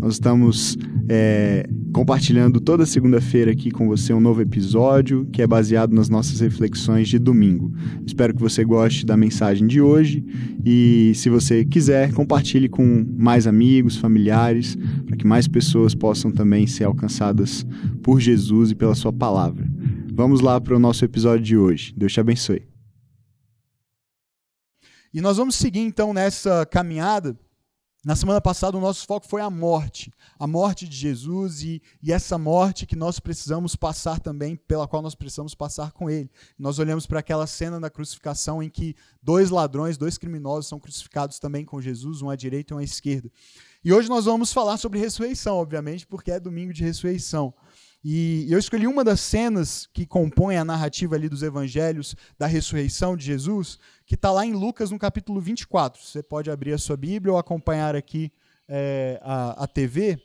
Nós estamos é, compartilhando toda segunda-feira aqui com você um novo episódio que é baseado nas nossas reflexões de domingo. Espero que você goste da mensagem de hoje e, se você quiser, compartilhe com mais amigos, familiares, para que mais pessoas possam também ser alcançadas por Jesus e pela Sua palavra. Vamos lá para o nosso episódio de hoje. Deus te abençoe. E nós vamos seguir então nessa caminhada na semana passada, o nosso foco foi a morte, a morte de Jesus e, e, essa morte que nós precisamos passar também, pela qual nós precisamos passar com Ele. Nós olhamos para aquela cena da crucificação em que dois ladrões, dois criminosos são crucificados também com Jesus, um à direita e um à esquerda. E hoje nós vamos falar sobre ressurreição, obviamente, porque é domingo de ressurreição. E eu escolhi uma das cenas que compõem a narrativa ali dos evangelhos da ressurreição de Jesus, que está lá em Lucas, no capítulo 24. Você pode abrir a sua Bíblia ou acompanhar aqui é, a, a TV.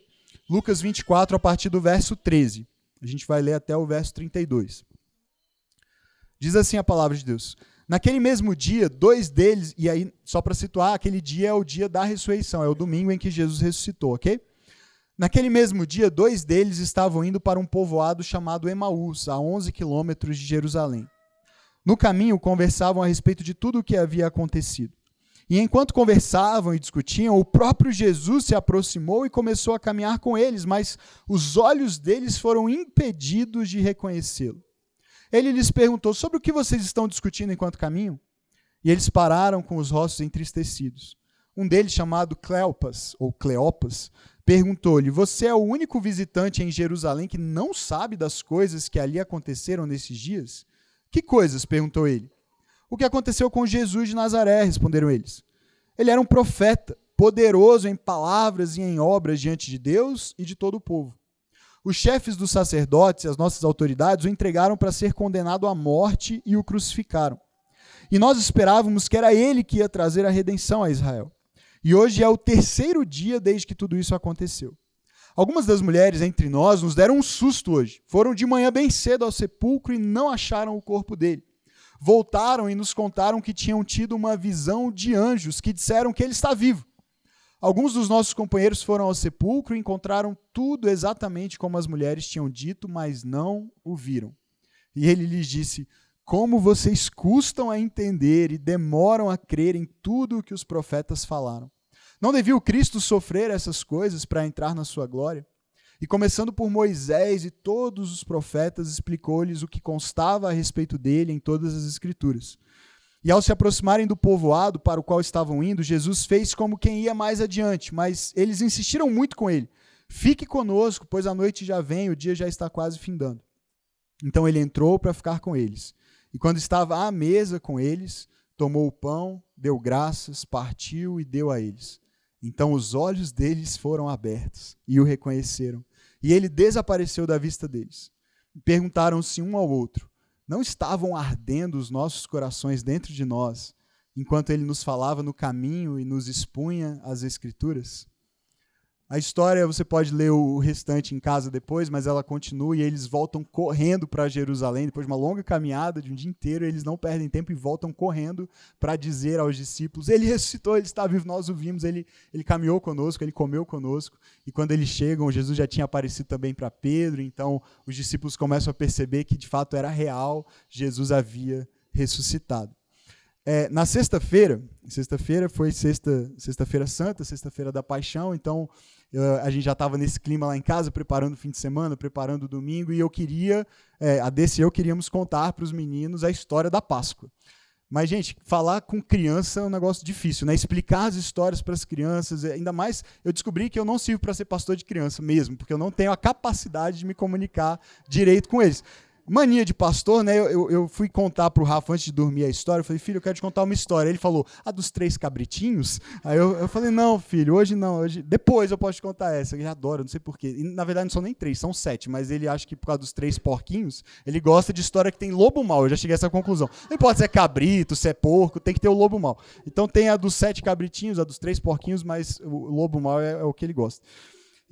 Lucas 24, a partir do verso 13. A gente vai ler até o verso 32. Diz assim a palavra de Deus. Naquele mesmo dia, dois deles, e aí, só para situar, aquele dia é o dia da ressurreição, é o domingo em que Jesus ressuscitou, ok? Naquele mesmo dia, dois deles estavam indo para um povoado chamado Emaús, a 11 quilômetros de Jerusalém. No caminho, conversavam a respeito de tudo o que havia acontecido. E enquanto conversavam e discutiam, o próprio Jesus se aproximou e começou a caminhar com eles, mas os olhos deles foram impedidos de reconhecê-lo. Ele lhes perguntou: Sobre o que vocês estão discutindo enquanto caminham? E eles pararam com os rostos entristecidos. Um deles, chamado Cleopas, ou Cleopas, perguntou-lhe: Você é o único visitante em Jerusalém que não sabe das coisas que ali aconteceram nesses dias? Que coisas? perguntou ele. O que aconteceu com Jesus de Nazaré? responderam eles. Ele era um profeta, poderoso em palavras e em obras diante de Deus e de todo o povo. Os chefes dos sacerdotes e as nossas autoridades o entregaram para ser condenado à morte e o crucificaram. E nós esperávamos que era ele que ia trazer a redenção a Israel. E hoje é o terceiro dia desde que tudo isso aconteceu. Algumas das mulheres entre nós nos deram um susto hoje. Foram de manhã bem cedo ao sepulcro e não acharam o corpo dele. Voltaram e nos contaram que tinham tido uma visão de anjos que disseram que ele está vivo. Alguns dos nossos companheiros foram ao sepulcro e encontraram tudo exatamente como as mulheres tinham dito, mas não o viram. E ele lhes disse: Como vocês custam a entender e demoram a crer em tudo o que os profetas falaram. Não devia o Cristo sofrer essas coisas para entrar na sua glória? E começando por Moisés e todos os profetas, explicou-lhes o que constava a respeito dele em todas as Escrituras. E ao se aproximarem do povoado para o qual estavam indo, Jesus fez como quem ia mais adiante, mas eles insistiram muito com ele: Fique conosco, pois a noite já vem, o dia já está quase findando. Então ele entrou para ficar com eles. E quando estava à mesa com eles, tomou o pão, deu graças, partiu e deu a eles. Então os olhos deles foram abertos e o reconheceram. E ele desapareceu da vista deles. Perguntaram-se um ao outro: Não estavam ardendo os nossos corações dentro de nós, enquanto ele nos falava no caminho e nos expunha as Escrituras? A história você pode ler o restante em casa depois, mas ela continua e eles voltam correndo para Jerusalém depois de uma longa caminhada de um dia inteiro. Eles não perdem tempo e voltam correndo para dizer aos discípulos: Ele ressuscitou, ele está vivo, nós o vimos, ele, ele caminhou conosco, ele comeu conosco. E quando eles chegam, Jesus já tinha aparecido também para Pedro. Então os discípulos começam a perceber que de fato era real, Jesus havia ressuscitado. É, na sexta-feira, sexta-feira foi sexta, sexta-feira santa, sexta-feira da paixão, então eu, a gente já estava nesse clima lá em casa, preparando o fim de semana, preparando o domingo, e eu queria, é, a DC eu queríamos contar para os meninos a história da Páscoa. Mas, gente, falar com criança é um negócio difícil, né? Explicar as histórias para as crianças, ainda mais eu descobri que eu não sirvo para ser pastor de criança mesmo, porque eu não tenho a capacidade de me comunicar direito com eles. Mania de pastor, né? Eu, eu, fui contar pro Rafa antes de dormir a história. Eu falei, filho, eu quero te contar uma história. Ele falou, a dos três cabritinhos? Aí eu, eu falei, não, filho, hoje não. Hoje... Depois eu posso te contar essa. Ele adora, não sei porquê. Na verdade, não são nem três, são sete. Mas ele acha que por causa dos três porquinhos, ele gosta de história que tem lobo mal. Eu já cheguei a essa conclusão. Não importa se é cabrito, se é porco, tem que ter o lobo mal. Então tem a dos sete cabritinhos, a dos três porquinhos, mas o lobo mal é, é o que ele gosta.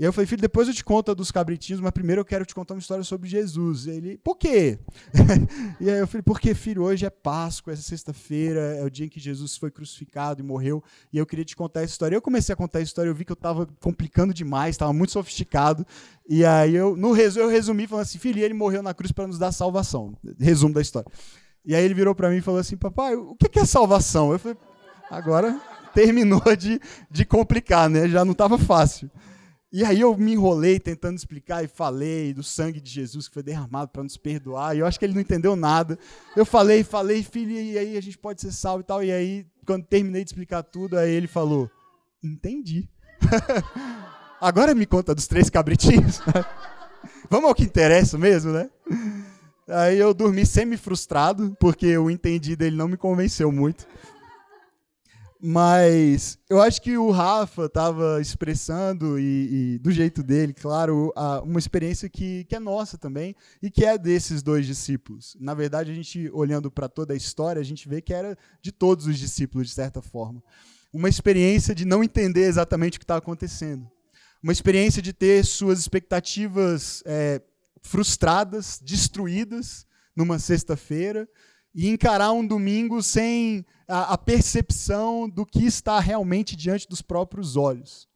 E aí eu falei, filho, depois eu te conto dos cabritinhos, mas primeiro eu quero te contar uma história sobre Jesus. E ele, por quê? e aí eu falei, porque, filho, hoje é Páscoa, essa sexta-feira, é o dia em que Jesus foi crucificado e morreu, e eu queria te contar essa história. Eu comecei a contar a história, eu vi que eu estava complicando demais, estava muito sofisticado, e aí eu, no resumo, eu resumi falando assim, filho, ele morreu na cruz para nos dar salvação. Resumo da história. E aí ele virou para mim e falou assim, papai, o que é salvação? Eu falei, agora terminou de, de complicar, né? Já não estava fácil. E aí eu me enrolei tentando explicar e falei do sangue de Jesus que foi derramado para nos perdoar. E eu acho que ele não entendeu nada. Eu falei, falei, filho, e aí a gente pode ser salvo e tal. E aí, quando terminei de explicar tudo, aí ele falou: Entendi. Agora me conta dos três cabritinhos. Vamos ao que interessa mesmo, né? Aí eu dormi semi-frustrado, porque o entendi dele não me convenceu muito. Mas eu acho que o Rafa estava expressando, e, e, do jeito dele, claro, a, uma experiência que, que é nossa também e que é desses dois discípulos. Na verdade, a gente, olhando para toda a história, a gente vê que era de todos os discípulos, de certa forma. Uma experiência de não entender exatamente o que está acontecendo. Uma experiência de ter suas expectativas é, frustradas, destruídas numa sexta-feira e encarar um domingo sem a, a, percepção do que está realmente diante dos próprios olhos.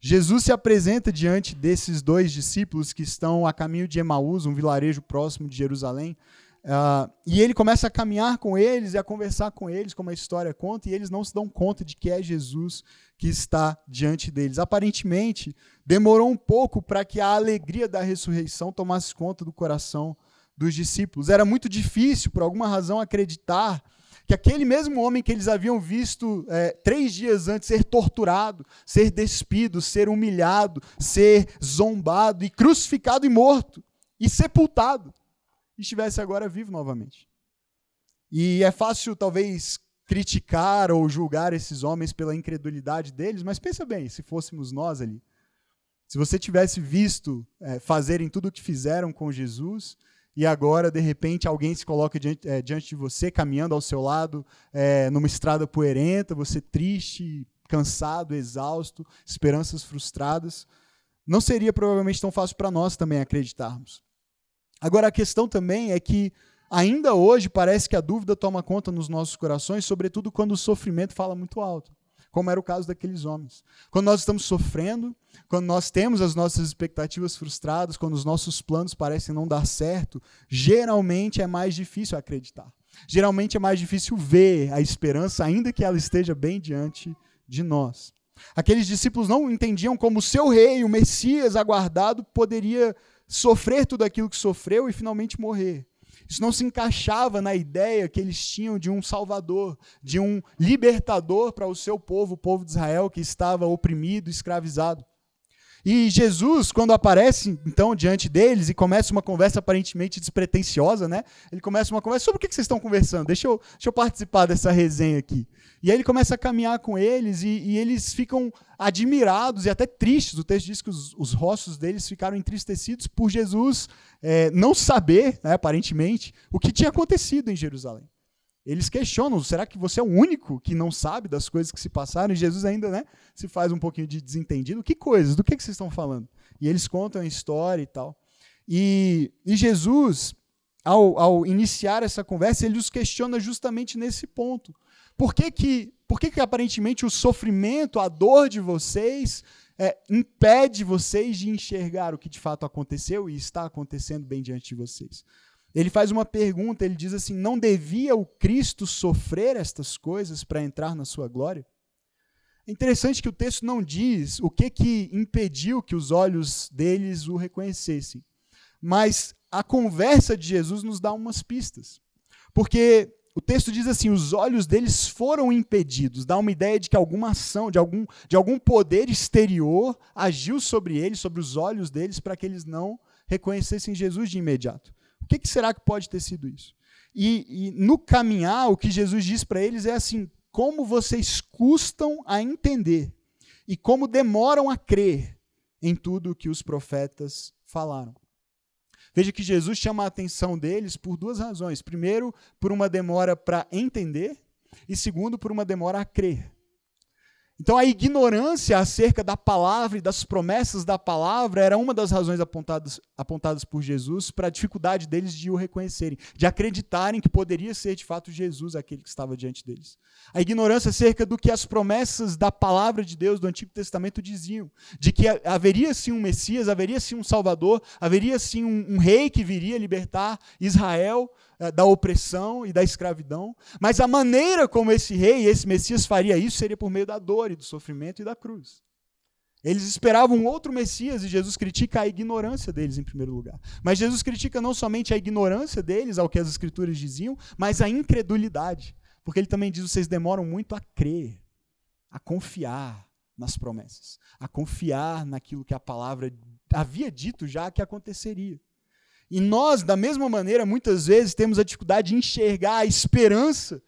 Jesus se apresenta diante desses dois discípulos que estão a caminho de Emaús, um vilarejo próximo de Jerusalém, uh, e ele começa a caminhar com eles e a conversar com eles, como a história conta, e eles não se dão conta de que é Jesus que está diante deles. Aparentemente, demorou um pouco para que a alegria da ressurreição tomasse conta do coração dos discípulos. Era muito difícil, por alguma razão, acreditar que aquele mesmo homem que eles haviam visto é, três dias antes ser torturado, ser despido, ser humilhado, ser zombado e crucificado e morto e sepultado, estivesse agora vivo novamente. E é fácil, talvez, criticar ou julgar esses homens pela incredulidade deles, mas pensa bem, se fôssemos nós ali, se você tivesse visto é, fazerem tudo o que fizeram com Jesus, e agora, de repente, alguém se coloca diante, é, diante de você, caminhando ao seu lado, é, numa estrada poeirenta, você triste, cansado, exausto, esperanças frustradas. Não seria provavelmente tão fácil para nós também acreditarmos. Agora, a questão também é que, ainda hoje, parece que a dúvida toma conta nos nossos corações, sobretudo quando o sofrimento fala muito alto como era o caso daqueles homens. Quando nós estamos sofrendo, quando nós temos as nossas expectativas frustradas, quando os nossos planos parecem não dar certo, geralmente é mais difícil acreditar. Geralmente é mais difícil ver a esperança, ainda que ela esteja bem diante de nós. Aqueles discípulos não entendiam como o seu rei, o Messias aguardado, poderia sofrer tudo aquilo que sofreu e finalmente morrer. Isso não se encaixava na ideia que eles tinham de um salvador, de um libertador para o seu povo, o povo de Israel que estava oprimido, escravizado. E Jesus, quando aparece então diante deles e começa uma conversa aparentemente despretensiosa, né? Ele começa uma conversa sobre o que vocês estão conversando. Deixa eu, deixa eu participar dessa resenha aqui. E aí ele começa a caminhar com eles e, e eles ficam admirados e até tristes. O texto diz que os, os rostos deles ficaram entristecidos por Jesus é, não saber, né, aparentemente, o que tinha acontecido em Jerusalém. Eles questionam: será que você é o único que não sabe das coisas que se passaram? E Jesus ainda né, se faz um pouquinho de desentendido. Que coisas? Do que, que vocês estão falando? E eles contam a história e tal. E, e Jesus, ao, ao iniciar essa conversa, ele os questiona justamente nesse ponto. Por que que, por que, que aparentemente o sofrimento, a dor de vocês é, impede vocês de enxergar o que de fato aconteceu e está acontecendo bem diante de vocês? Ele faz uma pergunta, ele diz assim: Não devia o Cristo sofrer estas coisas para entrar na sua glória? É interessante que o texto não diz o que, que impediu que os olhos deles o reconhecessem, mas a conversa de Jesus nos dá umas pistas. Porque o texto diz assim: os olhos deles foram impedidos. Dá uma ideia de que alguma ação, de algum, de algum poder exterior agiu sobre eles, sobre os olhos deles, para que eles não reconhecessem Jesus de imediato. O O que, que será que pode ter sido isso? E, e no caminhar, o que Jesus diz para eles é assim: como vocês custam a entender e como demoram a crer em tudo que os profetas falaram. Veja que Jesus chama a atenção deles por duas razões. Primeiro, por uma demora para entender, e segundo, por uma demora a crer. Então, a ignorância acerca da palavra e das promessas da palavra era uma das razões apontadas, apontadas por Jesus para a dificuldade deles de o reconhecerem, de acreditarem que poderia ser de fato Jesus aquele que estava diante deles. A ignorância acerca do que as promessas da palavra de Deus do Antigo Testamento diziam, de que haveria sim um Messias, haveria sim um Salvador, haveria sim um, um rei que viria libertar Israel da opressão e da escravidão, mas a maneira como esse rei, esse Messias faria isso seria por meio da dor e do sofrimento e da cruz. Eles esperavam outro Messias e Jesus critica a ignorância deles em primeiro lugar. Mas Jesus critica não somente a ignorância deles ao que as escrituras diziam, mas a incredulidade. Porque ele também diz: vocês demoram muito a crer, a confiar nas promessas, a confiar naquilo que a palavra havia dito já que aconteceria. E nós, da mesma maneira, muitas vezes temos a dificuldade de enxergar a esperança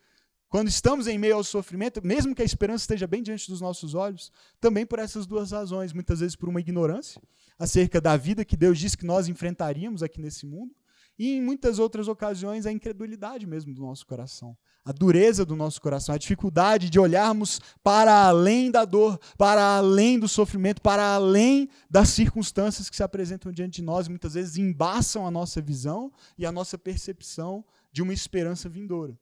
quando estamos em meio ao sofrimento, mesmo que a esperança esteja bem diante dos nossos olhos, também por essas duas razões. Muitas vezes por uma ignorância acerca da vida que Deus disse que nós enfrentaríamos aqui nesse mundo, e em muitas outras ocasiões a incredulidade mesmo do nosso coração a dureza do nosso coração, a dificuldade de olharmos para além da dor, para além do sofrimento, para além das circunstâncias que se apresentam diante de nós, muitas vezes embaçam a nossa visão e a nossa percepção de uma esperança vindoura.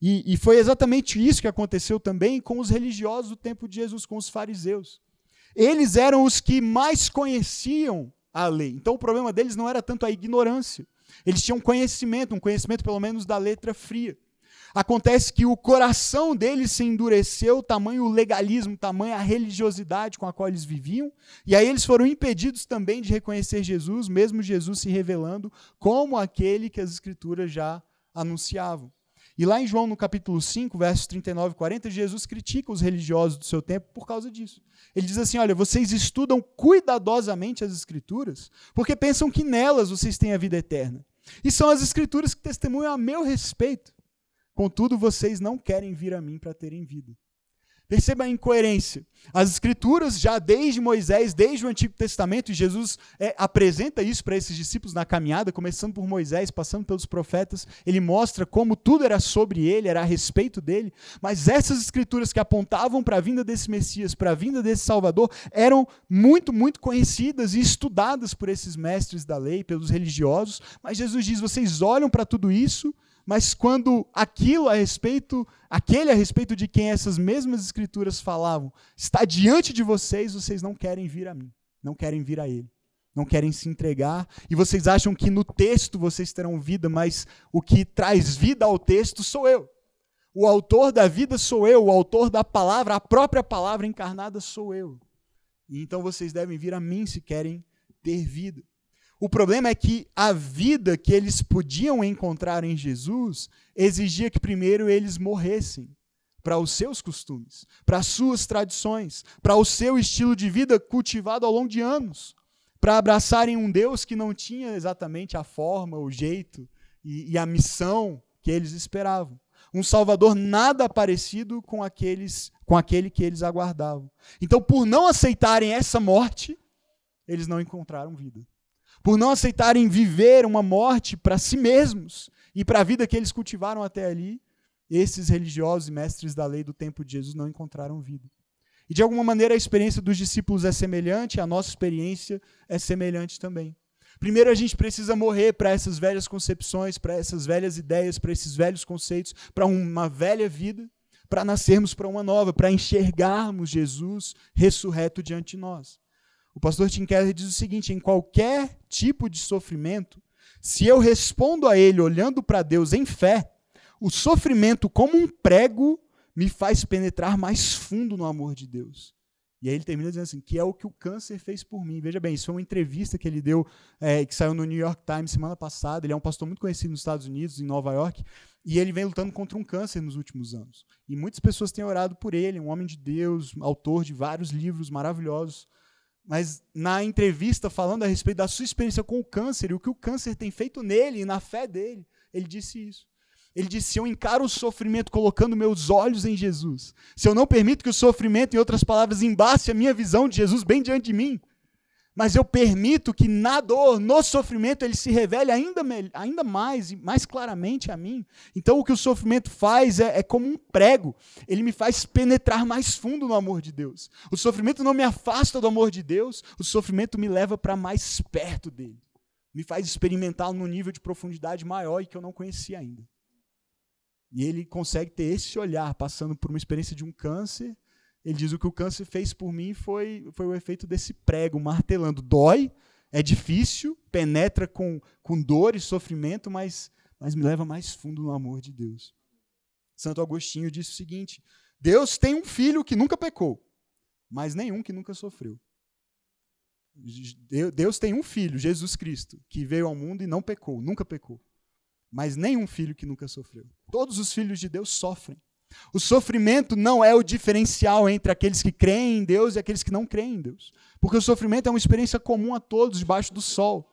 E, e foi exatamente isso que aconteceu também com os religiosos do tempo de Jesus, com os fariseus. Eles eram os que mais conheciam lei. Então o problema deles não era tanto a ignorância. Eles tinham conhecimento, um conhecimento pelo menos da letra fria. Acontece que o coração deles se endureceu, tamanho o legalismo, tamanho a religiosidade com a qual eles viviam, e aí eles foram impedidos também de reconhecer Jesus, mesmo Jesus se revelando como aquele que as escrituras já anunciavam. E lá em João, no capítulo 5, versos 39 e 40, Jesus critica os religiosos do seu tempo por causa disso. Ele diz assim: Olha, vocês estudam cuidadosamente as Escrituras, porque pensam que nelas vocês têm a vida eterna. E são as Escrituras que testemunham a meu respeito. Contudo, vocês não querem vir a mim para terem vida. Perceba a incoerência. As Escrituras, já desde Moisés, desde o Antigo Testamento, Jesus é, apresenta isso para esses discípulos na caminhada, começando por Moisés, passando pelos profetas. Ele mostra como tudo era sobre ele, era a respeito dele. Mas essas Escrituras que apontavam para a vinda desse Messias, para a vinda desse Salvador, eram muito, muito conhecidas e estudadas por esses mestres da lei, pelos religiosos. Mas Jesus diz: vocês olham para tudo isso mas quando aquilo a respeito, aquele a respeito de quem essas mesmas escrituras falavam, está diante de vocês, vocês não querem vir a mim, não querem vir a ele. Não querem se entregar, e vocês acham que no texto vocês terão vida, mas o que traz vida ao texto sou eu. O autor da vida sou eu, o autor da palavra, a própria palavra encarnada sou eu. E então vocês devem vir a mim se querem ter vida. O problema é que a vida que eles podiam encontrar em Jesus exigia que primeiro eles morressem para os seus costumes, para as suas tradições, para o seu estilo de vida cultivado ao longo de anos, para abraçarem um Deus que não tinha exatamente a forma, o jeito e, e a missão que eles esperavam. Um Salvador nada parecido com aqueles com aquele que eles aguardavam. Então, por não aceitarem essa morte, eles não encontraram vida por não aceitarem viver uma morte para si mesmos e para a vida que eles cultivaram até ali, esses religiosos e mestres da lei do tempo de Jesus não encontraram vida. E de alguma maneira a experiência dos discípulos é semelhante, a nossa experiência é semelhante também. Primeiro a gente precisa morrer para essas velhas concepções, para essas velhas ideias, para esses velhos conceitos, para uma velha vida, para nascermos para uma nova, para enxergarmos Jesus ressurreto diante de nós. O pastor Tim Keller diz o seguinte: em qualquer tipo de sofrimento, se eu respondo a ele olhando para Deus em fé, o sofrimento, como um prego, me faz penetrar mais fundo no amor de Deus. E aí ele termina dizendo assim, que é o que o câncer fez por mim. Veja bem, isso foi uma entrevista que ele deu, é, que saiu no New York Times semana passada. Ele é um pastor muito conhecido nos Estados Unidos, em Nova York, e ele vem lutando contra um câncer nos últimos anos. E muitas pessoas têm orado por ele, um homem de Deus, autor de vários livros maravilhosos mas na entrevista falando a respeito da sua experiência com o câncer e o que o câncer tem feito nele e na fé dele, ele disse isso. Ele disse: se eu encaro o sofrimento colocando meus olhos em Jesus, se eu não permito que o sofrimento, em outras palavras, embace a minha visão de Jesus bem diante de mim, mas eu permito que na dor, no sofrimento, ele se revele ainda, ainda mais, mais claramente a mim. Então, o que o sofrimento faz é, é, como um prego, ele me faz penetrar mais fundo no amor de Deus. O sofrimento não me afasta do amor de Deus, o sofrimento me leva para mais perto dele, me faz experimentar num nível de profundidade maior e que eu não conhecia ainda. E ele consegue ter esse olhar, passando por uma experiência de um câncer ele diz: o que o câncer fez por mim foi, foi o efeito desse prego martelando. Dói, é difícil, penetra com, com dor e sofrimento, mas, mas me leva mais fundo no amor de Deus. Santo Agostinho disse o seguinte: Deus tem um filho que nunca pecou, mas nenhum que nunca sofreu. Deus tem um filho, Jesus Cristo, que veio ao mundo e não pecou, nunca pecou. Mas nenhum filho que nunca sofreu. Todos os filhos de Deus sofrem. O sofrimento não é o diferencial entre aqueles que creem em Deus e aqueles que não creem em Deus. Porque o sofrimento é uma experiência comum a todos debaixo do sol.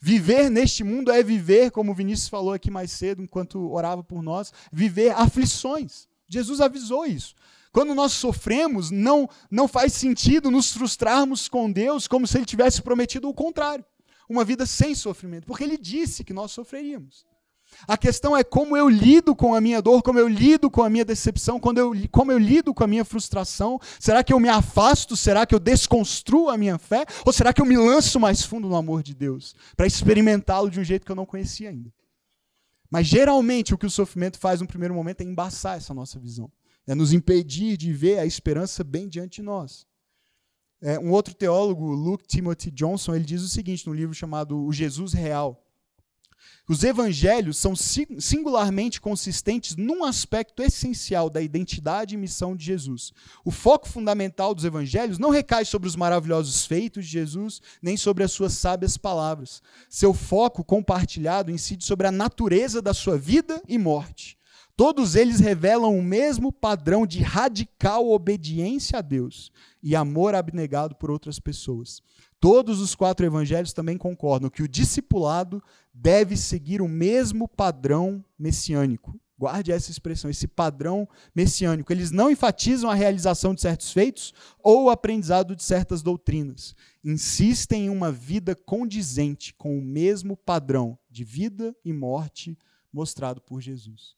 Viver neste mundo é viver, como o Vinícius falou aqui mais cedo, enquanto orava por nós, viver aflições. Jesus avisou isso. Quando nós sofremos, não, não faz sentido nos frustrarmos com Deus como se Ele tivesse prometido o contrário uma vida sem sofrimento, porque Ele disse que nós sofreríamos. A questão é como eu lido com a minha dor, como eu lido com a minha decepção, quando eu, como eu lido com a minha frustração. Será que eu me afasto? Será que eu desconstruo a minha fé? Ou será que eu me lanço mais fundo no amor de Deus para experimentá-lo de um jeito que eu não conhecia ainda? Mas geralmente o que o sofrimento faz no primeiro momento é embaçar essa nossa visão, é nos impedir de ver a esperança bem diante de nós. É, um outro teólogo, Luke Timothy Johnson, ele diz o seguinte no livro chamado O Jesus Real. Os evangelhos são singularmente consistentes num aspecto essencial da identidade e missão de Jesus. O foco fundamental dos evangelhos não recai sobre os maravilhosos feitos de Jesus, nem sobre as suas sábias palavras. Seu foco compartilhado incide sobre a natureza da sua vida e morte. Todos eles revelam o mesmo padrão de radical obediência a Deus e amor abnegado por outras pessoas. Todos os quatro evangelhos também concordam que o discipulado deve seguir o mesmo padrão messiânico. Guarde essa expressão, esse padrão messiânico. Eles não enfatizam a realização de certos feitos ou o aprendizado de certas doutrinas. Insistem em uma vida condizente com o mesmo padrão de vida e morte mostrado por Jesus.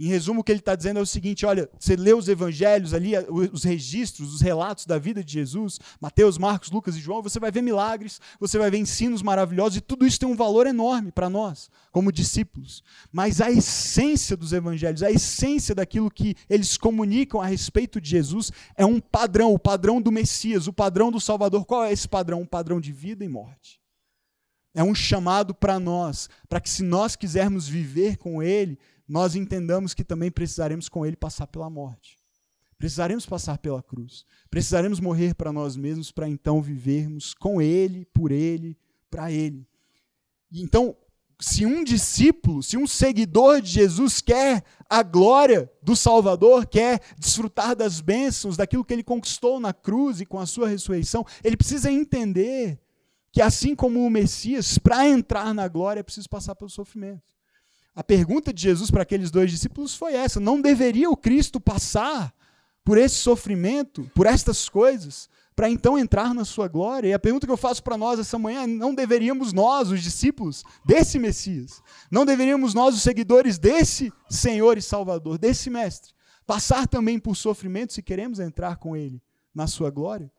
Em resumo, o que ele está dizendo é o seguinte: olha, você lê os evangelhos ali, os registros, os relatos da vida de Jesus, Mateus, Marcos, Lucas e João, você vai ver milagres, você vai ver ensinos maravilhosos, e tudo isso tem um valor enorme para nós, como discípulos. Mas a essência dos evangelhos, a essência daquilo que eles comunicam a respeito de Jesus, é um padrão, o padrão do Messias, o padrão do Salvador. Qual é esse padrão? Um padrão de vida e morte. É um chamado para nós, para que se nós quisermos viver com Ele, nós entendamos que também precisaremos com ele passar pela morte. Precisaremos passar pela cruz. Precisaremos morrer para nós mesmos para então vivermos com ele, por ele, para ele. então, se um discípulo, se um seguidor de Jesus quer a glória do Salvador, quer desfrutar das bênçãos, daquilo que ele conquistou na cruz e com a sua ressurreição, ele precisa entender que, assim como o Messias, para entrar na glória é preciso passar pelo sofrimento. A pergunta de Jesus para aqueles dois discípulos foi essa: não deveria o Cristo passar por esse sofrimento, por estas coisas, para então entrar na sua glória? E a pergunta que eu faço para nós essa manhã é: não deveríamos nós, os discípulos desse Messias, não deveríamos nós, os seguidores desse Senhor e Salvador, desse Mestre, passar também por sofrimento se queremos entrar com Ele na sua glória?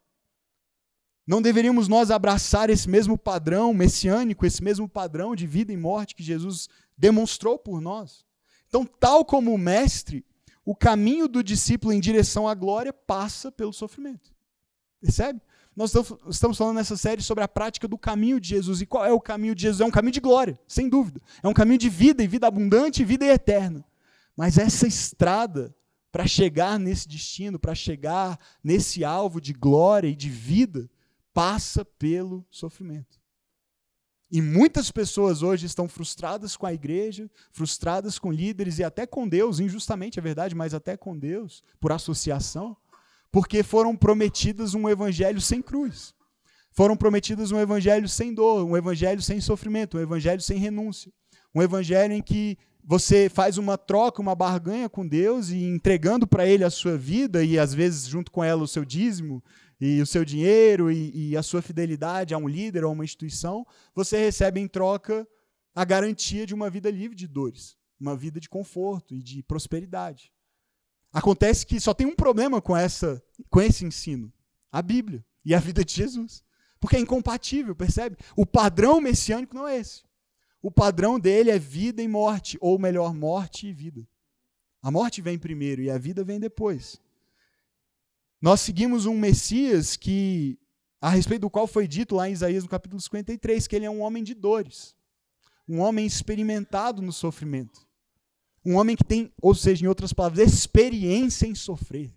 Não deveríamos nós abraçar esse mesmo padrão messiânico, esse mesmo padrão de vida e morte que Jesus demonstrou por nós. Então, tal como o mestre, o caminho do discípulo em direção à glória passa pelo sofrimento. Percebe? Nós estamos falando nessa série sobre a prática do caminho de Jesus. E qual é o caminho de Jesus? É um caminho de glória, sem dúvida. É um caminho de vida, e vida abundante, e vida eterna. Mas essa estrada para chegar nesse destino, para chegar nesse alvo de glória e de vida, passa pelo sofrimento. E muitas pessoas hoje estão frustradas com a igreja, frustradas com líderes e até com Deus, injustamente é verdade, mas até com Deus, por associação, porque foram prometidas um evangelho sem cruz. Foram prometidas um evangelho sem dor, um evangelho sem sofrimento, um evangelho sem renúncia. Um evangelho em que você faz uma troca, uma barganha com Deus e entregando para Ele a sua vida e às vezes junto com ela o seu dízimo e o seu dinheiro e, e a sua fidelidade a um líder ou a uma instituição, você recebe em troca a garantia de uma vida livre de dores, uma vida de conforto e de prosperidade. Acontece que só tem um problema com essa com esse ensino, a Bíblia e a vida de Jesus. Porque é incompatível, percebe? O padrão messiânico não é esse. O padrão dele é vida e morte, ou melhor, morte e vida. A morte vem primeiro e a vida vem depois. Nós seguimos um Messias que, a respeito do qual foi dito lá em Isaías no capítulo 53, que ele é um homem de dores, um homem experimentado no sofrimento, um homem que tem, ou seja, em outras palavras, experiência em sofrer.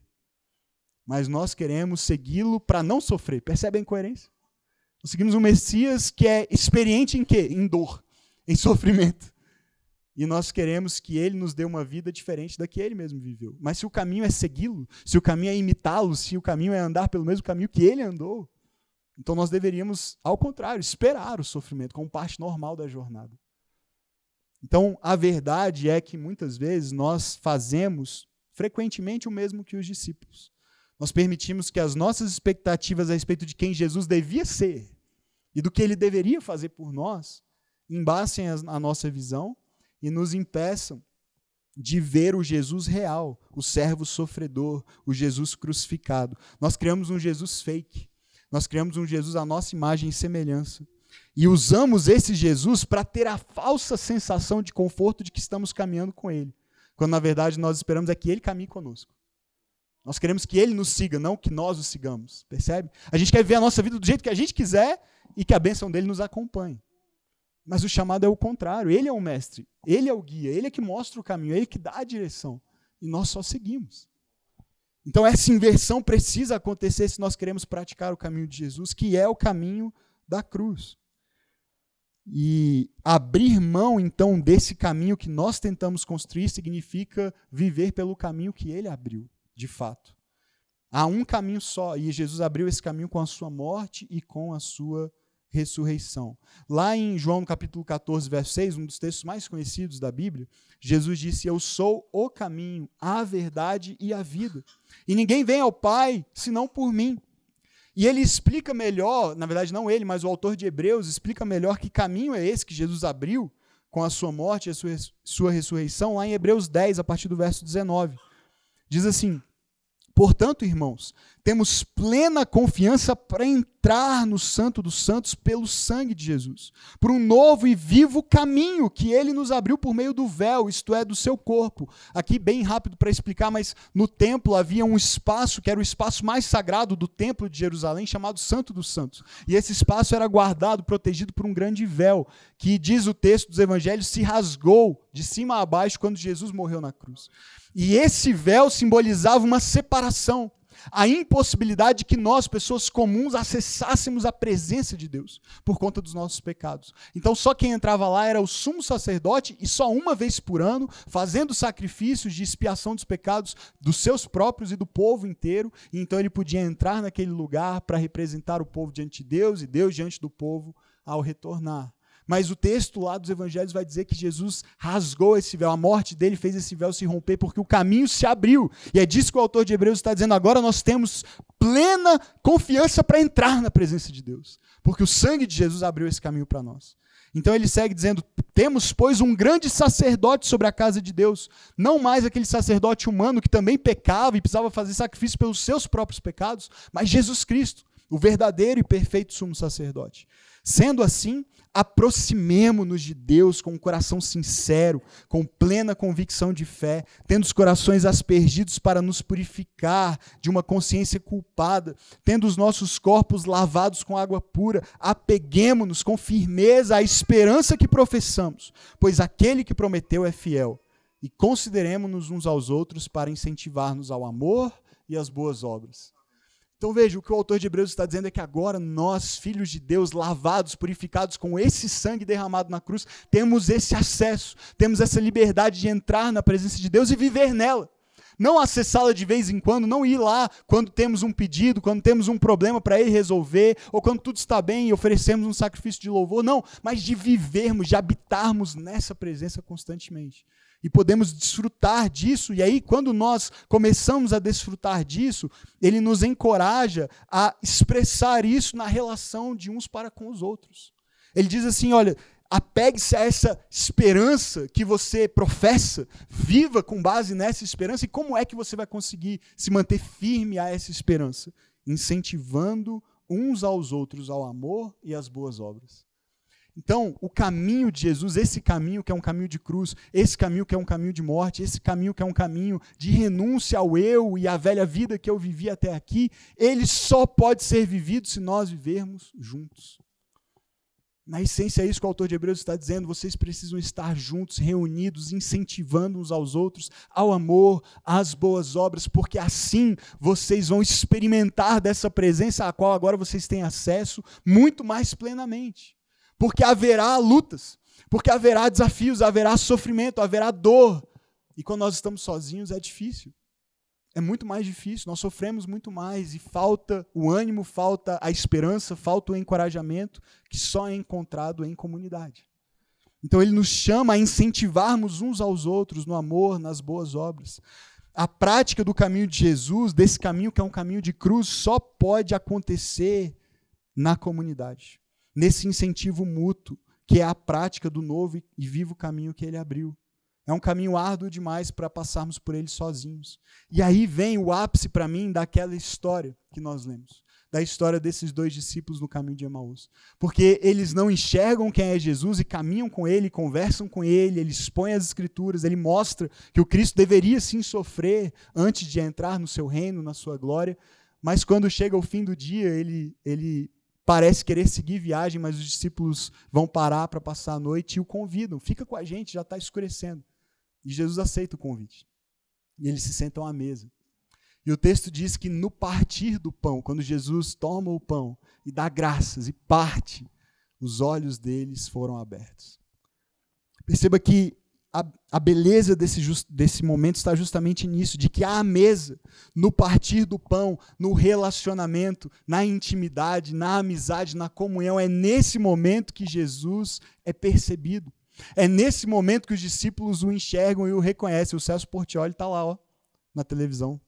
Mas nós queremos segui-lo para não sofrer. Percebe a incoerência? Nós seguimos um Messias que é experiente em quê? Em dor, em sofrimento. E nós queremos que ele nos dê uma vida diferente da que ele mesmo viveu. Mas se o caminho é segui-lo, se o caminho é imitá-lo, se o caminho é andar pelo mesmo caminho que ele andou, então nós deveríamos, ao contrário, esperar o sofrimento como parte normal da jornada. Então, a verdade é que muitas vezes nós fazemos frequentemente o mesmo que os discípulos. Nós permitimos que as nossas expectativas a respeito de quem Jesus devia ser e do que ele deveria fazer por nós embacem a nossa visão e nos impeçam de ver o Jesus real, o servo sofredor, o Jesus crucificado. Nós criamos um Jesus fake. Nós criamos um Jesus à nossa imagem e semelhança. E usamos esse Jesus para ter a falsa sensação de conforto de que estamos caminhando com ele. Quando na verdade nós esperamos é que ele caminhe conosco. Nós queremos que ele nos siga, não que nós o sigamos. Percebe? A gente quer ver a nossa vida do jeito que a gente quiser e que a bênção dele nos acompanhe. Mas o chamado é o contrário. Ele é o mestre, ele é o guia, ele é que mostra o caminho, ele que dá a direção. E nós só seguimos. Então essa inversão precisa acontecer se nós queremos praticar o caminho de Jesus, que é o caminho da cruz. E abrir mão então desse caminho que nós tentamos construir significa viver pelo caminho que ele abriu, de fato. Há um caminho só, e Jesus abriu esse caminho com a sua morte e com a sua ressurreição. Lá em João capítulo 14, verso 6, um dos textos mais conhecidos da Bíblia, Jesus disse: Eu sou o caminho, a verdade e a vida. E ninguém vem ao Pai senão por mim. E ele explica melhor, na verdade, não ele, mas o autor de Hebreus explica melhor que caminho é esse que Jesus abriu com a sua morte e a sua, ressurreição, lá em Hebreus 10, a partir do verso 19. Diz assim: Portanto, irmãos, temos plena confiança para entrar no Santo dos Santos pelo sangue de Jesus, por um novo e vivo caminho que ele nos abriu por meio do véu, isto é, do seu corpo. Aqui, bem rápido para explicar, mas no templo havia um espaço que era o espaço mais sagrado do templo de Jerusalém, chamado Santo dos Santos. E esse espaço era guardado, protegido por um grande véu, que diz o texto dos evangelhos, se rasgou de cima a baixo quando Jesus morreu na cruz. E esse véu simbolizava uma separação, a impossibilidade de que nós, pessoas comuns, acessássemos a presença de Deus por conta dos nossos pecados. Então, só quem entrava lá era o sumo sacerdote e só uma vez por ano, fazendo sacrifícios de expiação dos pecados dos seus próprios e do povo inteiro. E então ele podia entrar naquele lugar para representar o povo diante de Deus e Deus diante do povo ao retornar. Mas o texto lá dos evangelhos vai dizer que Jesus rasgou esse véu, a morte dele fez esse véu se romper porque o caminho se abriu. E é disso que o autor de Hebreus está dizendo. Agora nós temos plena confiança para entrar na presença de Deus, porque o sangue de Jesus abriu esse caminho para nós. Então ele segue dizendo: Temos, pois, um grande sacerdote sobre a casa de Deus, não mais aquele sacerdote humano que também pecava e precisava fazer sacrifício pelos seus próprios pecados, mas Jesus Cristo, o verdadeiro e perfeito sumo sacerdote. Sendo assim, aproximemo-nos de Deus com um coração sincero, com plena convicção de fé, tendo os corações aspergidos para nos purificar de uma consciência culpada, tendo os nossos corpos lavados com água pura, apeguemo-nos com firmeza à esperança que professamos, pois aquele que prometeu é fiel. E consideremos-nos uns aos outros para incentivar-nos ao amor e às boas obras. Então veja, o que o autor de Hebreus está dizendo é que agora nós, filhos de Deus, lavados, purificados com esse sangue derramado na cruz, temos esse acesso, temos essa liberdade de entrar na presença de Deus e viver nela. não acessá-la de vez em quando, não ir lá quando temos um pedido, quando temos um problema para ele resolver, ou quando tudo está bem e oferecemos um sacrifício de louvor, não, mas de vivermos, de habitarmos nessa presença constantemente. E podemos desfrutar disso, e aí, quando nós começamos a desfrutar disso, ele nos encoraja a expressar isso na relação de uns para com os outros. Ele diz assim: olha, apegue-se a essa esperança que você professa, viva com base nessa esperança, e como é que você vai conseguir se manter firme a essa esperança? Incentivando uns aos outros ao amor e às boas obras. Então, o caminho de Jesus, esse caminho que é um caminho de cruz, esse caminho que é um caminho de morte, esse caminho que é um caminho de renúncia ao eu e à velha vida que eu vivi até aqui, ele só pode ser vivido se nós vivermos juntos. Na essência, é isso que o autor de Hebreus está dizendo. Vocês precisam estar juntos, reunidos, incentivando uns aos outros ao amor, às boas obras, porque assim vocês vão experimentar dessa presença a qual agora vocês têm acesso muito mais plenamente. Porque haverá lutas, porque haverá desafios, haverá sofrimento, haverá dor. E quando nós estamos sozinhos é difícil é muito mais difícil, nós sofremos muito mais e falta o ânimo, falta a esperança, falta o encorajamento que só é encontrado em comunidade. Então ele nos chama a incentivarmos uns aos outros no amor, nas boas obras. A prática do caminho de Jesus, desse caminho que é um caminho de cruz, só pode acontecer na comunidade, nesse incentivo mútuo, que é a prática do novo e vivo caminho que ele abriu. É um caminho árduo demais para passarmos por ele sozinhos. E aí vem o ápice para mim daquela história que nós lemos, da história desses dois discípulos no caminho de Emaús. Porque eles não enxergam quem é Jesus e caminham com ele, conversam com ele, ele expõe as escrituras, ele mostra que o Cristo deveria sim sofrer antes de entrar no seu reino, na sua glória. Mas quando chega o fim do dia, ele, ele parece querer seguir viagem, mas os discípulos vão parar para passar a noite e o convidam. Fica com a gente, já está escurecendo. E Jesus aceita o convite. E eles se sentam à mesa. E o texto diz que no partir do pão, quando Jesus toma o pão e dá graças e parte, os olhos deles foram abertos. Perceba que a, a beleza desse, just, desse momento está justamente nisso, de que à mesa, no partir do pão, no relacionamento, na intimidade, na amizade, na comunhão, é nesse momento que Jesus é percebido. É nesse momento que os discípulos o enxergam e o reconhecem. O Celso Portioli está lá, ó, na televisão.